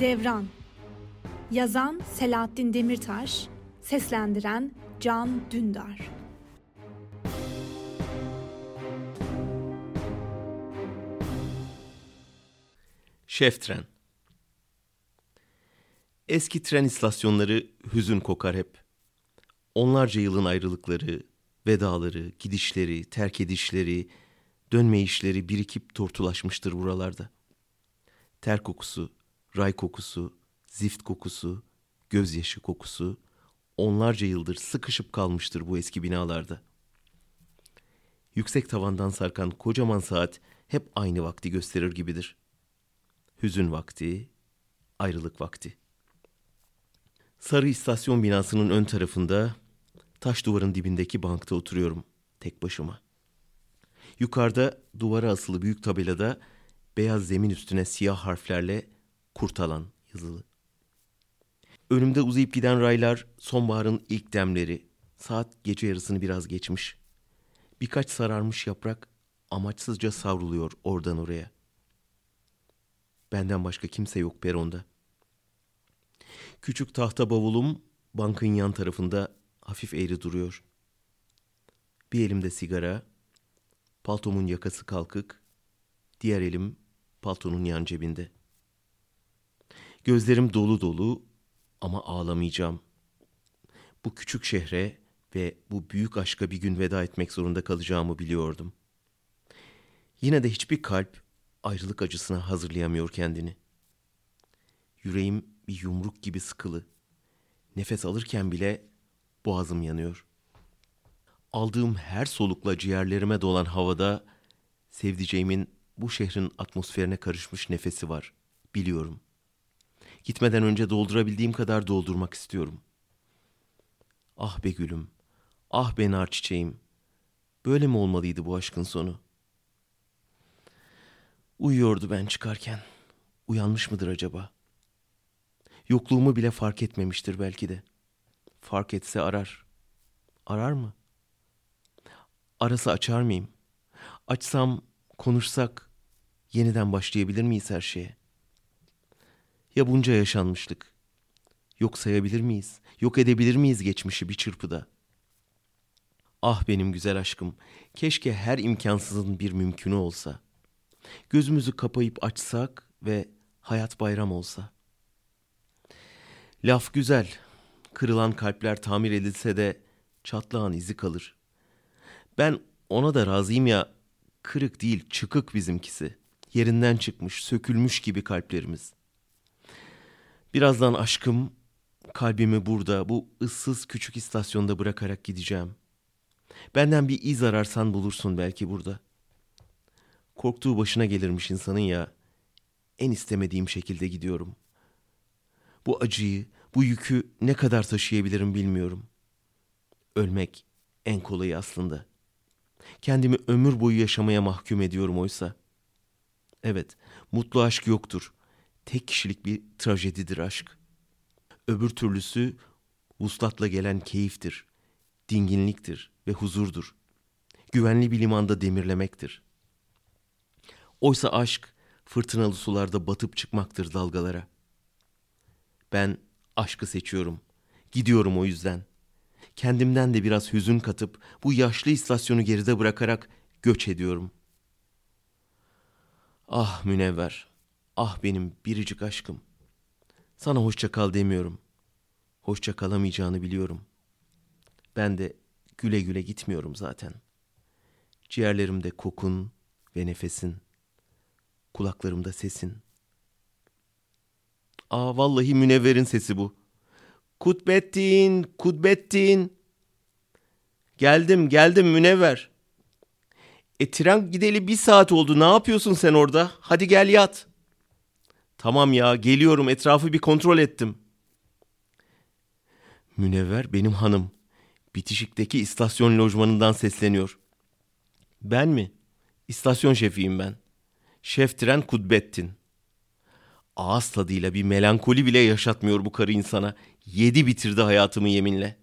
Devran Yazan Selahattin Demirtaş Seslendiren Can Dündar Şef tren Eski tren istasyonları hüzün kokar hep. Onlarca yılın ayrılıkları, vedaları, gidişleri, terk edişleri, dönme işleri birikip tortulaşmıştır buralarda. Ter kokusu, ray kokusu, zift kokusu, gözyaşı kokusu onlarca yıldır sıkışıp kalmıştır bu eski binalarda. Yüksek tavandan sarkan kocaman saat hep aynı vakti gösterir gibidir. Hüzün vakti, ayrılık vakti. Sarı istasyon binasının ön tarafında taş duvarın dibindeki bankta oturuyorum tek başıma. Yukarıda duvara asılı büyük tabelada beyaz zemin üstüne siyah harflerle kurtalan yazılı. Önümde uzayıp giden raylar sonbaharın ilk demleri. Saat gece yarısını biraz geçmiş. Birkaç sararmış yaprak amaçsızca savruluyor oradan oraya. Benden başka kimse yok peronda. Küçük tahta bavulum bankın yan tarafında hafif eğri duruyor. Bir elimde sigara, paltomun yakası kalkık, diğer elim paltonun yan cebinde. Gözlerim dolu dolu ama ağlamayacağım. Bu küçük şehre ve bu büyük aşka bir gün veda etmek zorunda kalacağımı biliyordum. Yine de hiçbir kalp ayrılık acısına hazırlayamıyor kendini. Yüreğim bir yumruk gibi sıkılı. Nefes alırken bile boğazım yanıyor. Aldığım her solukla ciğerlerime dolan havada sevdiceğimin bu şehrin atmosferine karışmış nefesi var. Biliyorum. Gitmeden önce doldurabildiğim kadar doldurmak istiyorum. Ah be gülüm, ah be nar çiçeğim. Böyle mi olmalıydı bu aşkın sonu? Uyuyordu ben çıkarken. Uyanmış mıdır acaba? Yokluğumu bile fark etmemiştir belki de. Fark etse arar. Arar mı? Arası açar mıyım? Açsam, konuşsak yeniden başlayabilir miyiz her şeye? Ya bunca yaşanmışlık? Yok sayabilir miyiz? Yok edebilir miyiz geçmişi bir çırpıda? Ah benim güzel aşkım, keşke her imkansızın bir mümkünü olsa. Gözümüzü kapayıp açsak ve hayat bayram olsa. Laf güzel, kırılan kalpler tamir edilse de çatlağın izi kalır. Ben ona da razıyım ya, kırık değil çıkık bizimkisi. Yerinden çıkmış, sökülmüş gibi kalplerimiz. Birazdan aşkım kalbimi burada bu ıssız küçük istasyonda bırakarak gideceğim. Benden bir iz ararsan bulursun belki burada. Korktuğu başına gelirmiş insanın ya. En istemediğim şekilde gidiyorum. Bu acıyı, bu yükü ne kadar taşıyabilirim bilmiyorum. Ölmek en kolayı aslında. Kendimi ömür boyu yaşamaya mahkum ediyorum oysa. Evet, mutlu aşk yoktur tek kişilik bir trajedidir aşk. Öbür türlüsü vuslatla gelen keyiftir, dinginliktir ve huzurdur. Güvenli bir limanda demirlemektir. Oysa aşk fırtınalı sularda batıp çıkmaktır dalgalara. Ben aşkı seçiyorum. Gidiyorum o yüzden. Kendimden de biraz hüzün katıp bu yaşlı istasyonu geride bırakarak göç ediyorum. Ah münevver, Ah benim biricik aşkım. Sana hoşça kal demiyorum. Hoşça kalamayacağını biliyorum. Ben de güle güle gitmiyorum zaten. Ciğerlerimde kokun ve nefesin. Kulaklarımda sesin. Aa vallahi Münevver'in sesi bu. Kutbettin, Kutbettin. Geldim, geldim Münevver. E tren gideli bir saat oldu. Ne yapıyorsun sen orada? Hadi gel yat.'' Tamam ya geliyorum etrafı bir kontrol ettim. Münevver benim hanım. Bitişikteki istasyon lojmanından sesleniyor. Ben mi? İstasyon şefiyim ben. Şef tren Kudbettin. Ağız tadıyla bir melankoli bile yaşatmıyor bu karı insana. Yedi bitirdi hayatımı yeminle.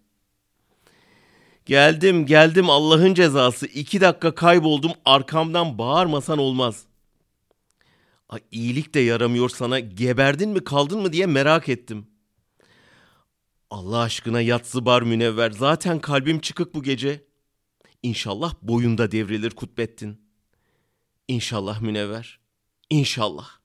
Geldim geldim Allah'ın cezası. İki dakika kayboldum arkamdan bağırmasan olmaz. Ay, iyilik de yaramıyor sana. Geberdin mi kaldın mı diye merak ettim. Allah aşkına yatsı bar münevver. Zaten kalbim çıkık bu gece. İnşallah boyunda devrilir Kutbettin. İnşallah münevver. İnşallah.